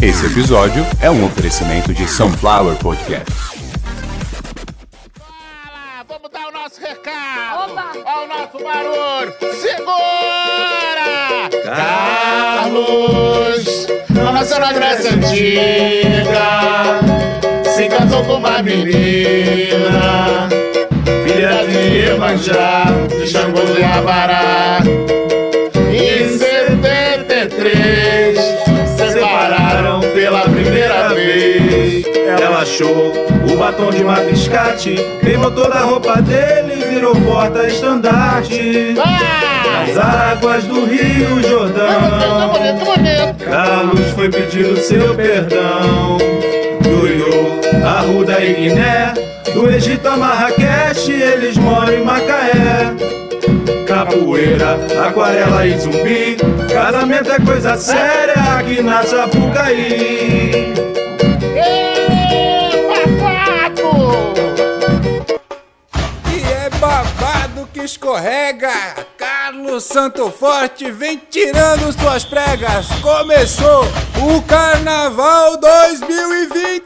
Esse episódio é um oferecimento de Sunflower Podcast. Fala, vamos dar o nosso recado. Opa. Olha o nosso barulho. Segura! Carlos, nasceu na Grécia Antiga, se casou com uma menina, filha de Iemanjá, de Xangô do Abará. Achou o batom de mapiscate, queimou toda a roupa dele e virou porta-estandarte. Ah! Nas águas do Rio Jordão. Carlos foi pedir o seu perdão. Do Iô, Arruda e Guiné, do Egito a Marrakech, eles moram em Macaé. Capoeira, aquarela e zumbi, casamento é coisa séria aqui na Sapucaí. Escorrega. Carlos Santo Forte vem tirando suas pregas. Começou o Carnaval 2020!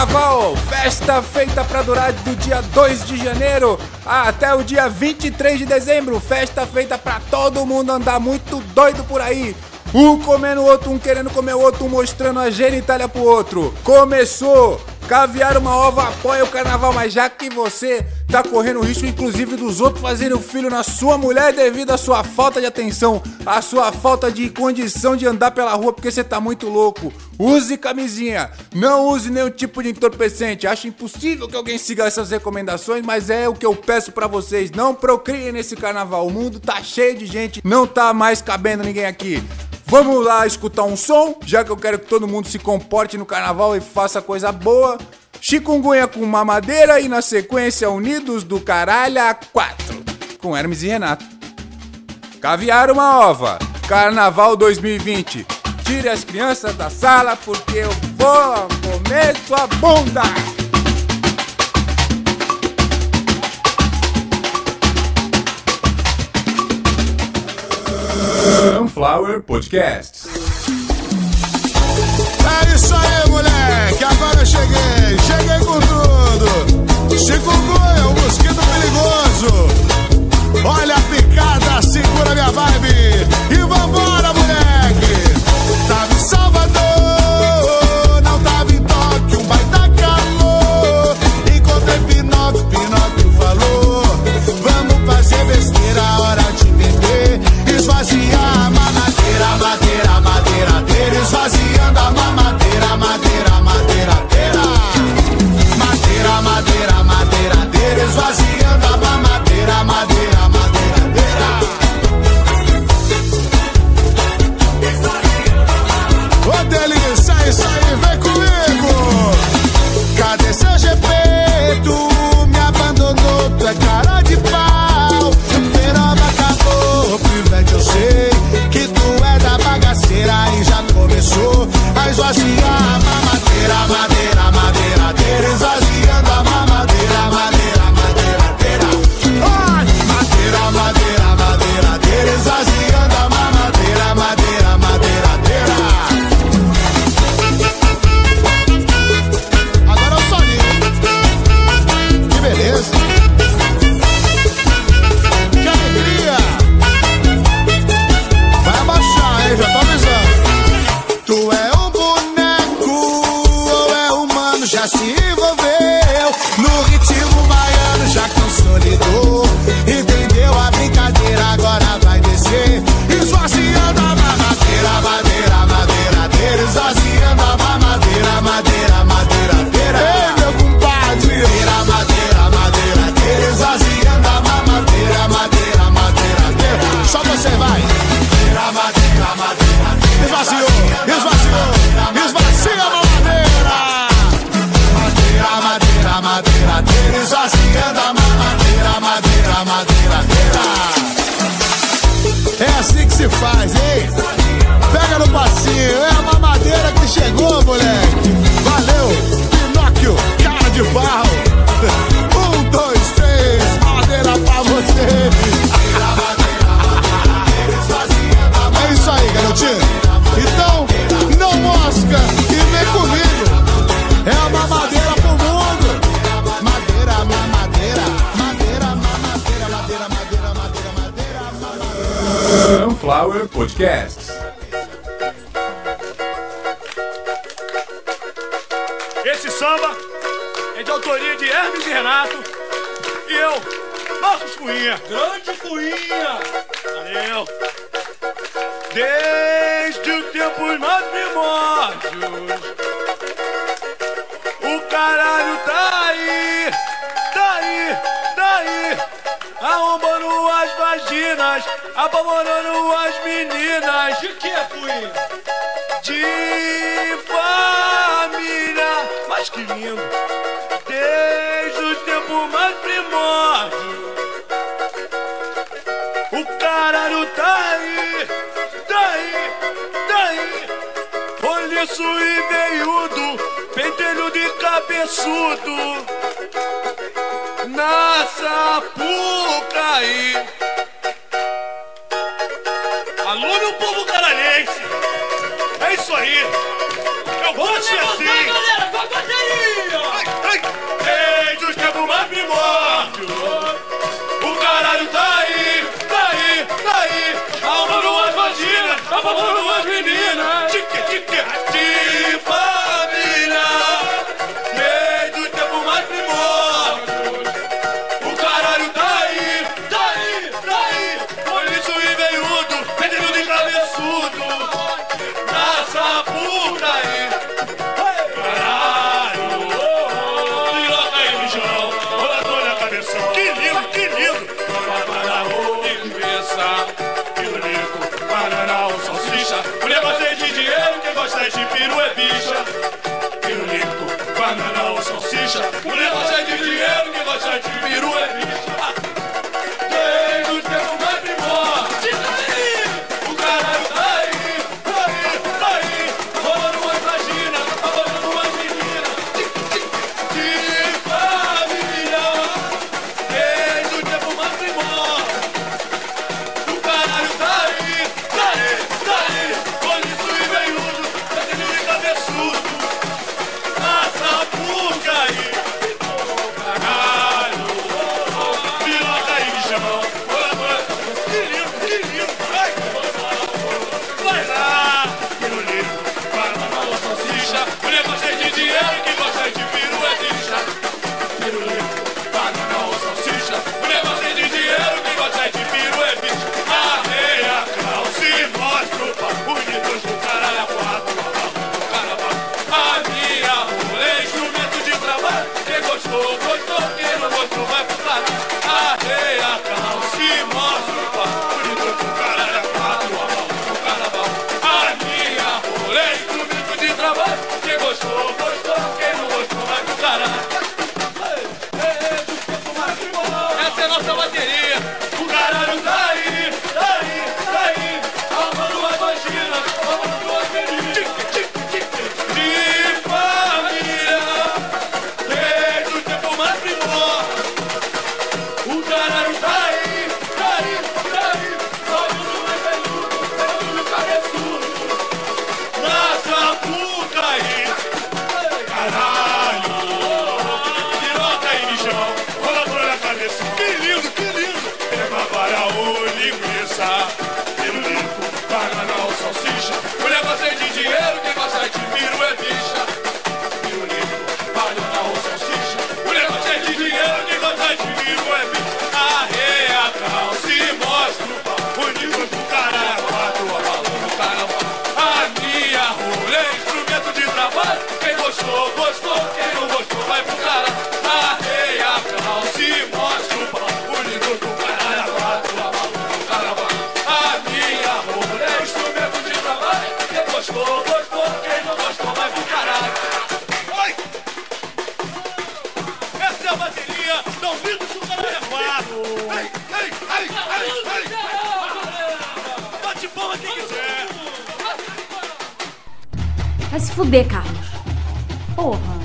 Carnaval, festa feita pra durar do dia 2 de janeiro até o dia 23 de dezembro. Festa feita pra todo mundo andar muito doido por aí. Um comendo o outro, um querendo comer o outro, um mostrando a genitália pro outro. Começou! Caviar uma ova apoia o carnaval, mas já que você tá correndo o risco, inclusive, dos outros fazerem o filho na sua mulher devido à sua falta de atenção, à sua falta de condição de andar pela rua porque você tá muito louco. Use camisinha, não use nenhum tipo de entorpecente. Acho impossível que alguém siga essas recomendações, mas é o que eu peço pra vocês. Não procriem nesse carnaval. O mundo tá cheio de gente, não tá mais cabendo ninguém aqui. Vamos lá escutar um som, já que eu quero que todo mundo se comporte no carnaval e faça coisa boa. Chikungunya com mamadeira e na sequência Unidos do Caralha 4, com Hermes e Renato. Caviar uma ova, Carnaval 2020. Tire as crianças da sala porque eu vou comer sua bunda. Sunflower Podcast. É isso aí, moleque. Agora eu cheguei. Cheguei com tudo. A esvaziar a mamadeira, madeira, madeiradeira, esvaziando a Esvaziou, esvaziou, esvazia a mamadeira. Madeira, madeira, madeiradeira. Esvaziando a mamadeira, madeira, madeiradeira. É assim que se faz, hein? Pega no passinho, é a mamadeira que chegou, moleque. Flower Podcasts. Esse samba é de autoria de Hermes e Renato e eu, Marcos Cunha. Grande Cunha! Valeu! Desde o tempo mais primórdios, o caralho tá abandonando as meninas. De que fui? De família, mas que lindo. Desde o tempo mais primórdio. O caralho tá aí, tá aí, tá aí. Poliço e veiudo, pentelho de cabeçudo. Na Sapucaí. isso aí. Eu vou ser assim. Galera, ai, ai. Ei, dos o mais primórdios. dançar. Lembro, paga não salsicha. Mulher gosta de dinheiro, quem gosta de miro é bicha. quatro. Ei, ei, ei, ei, ei. Bate palma quem quiser. Vai se fuder, Carlos. Porra.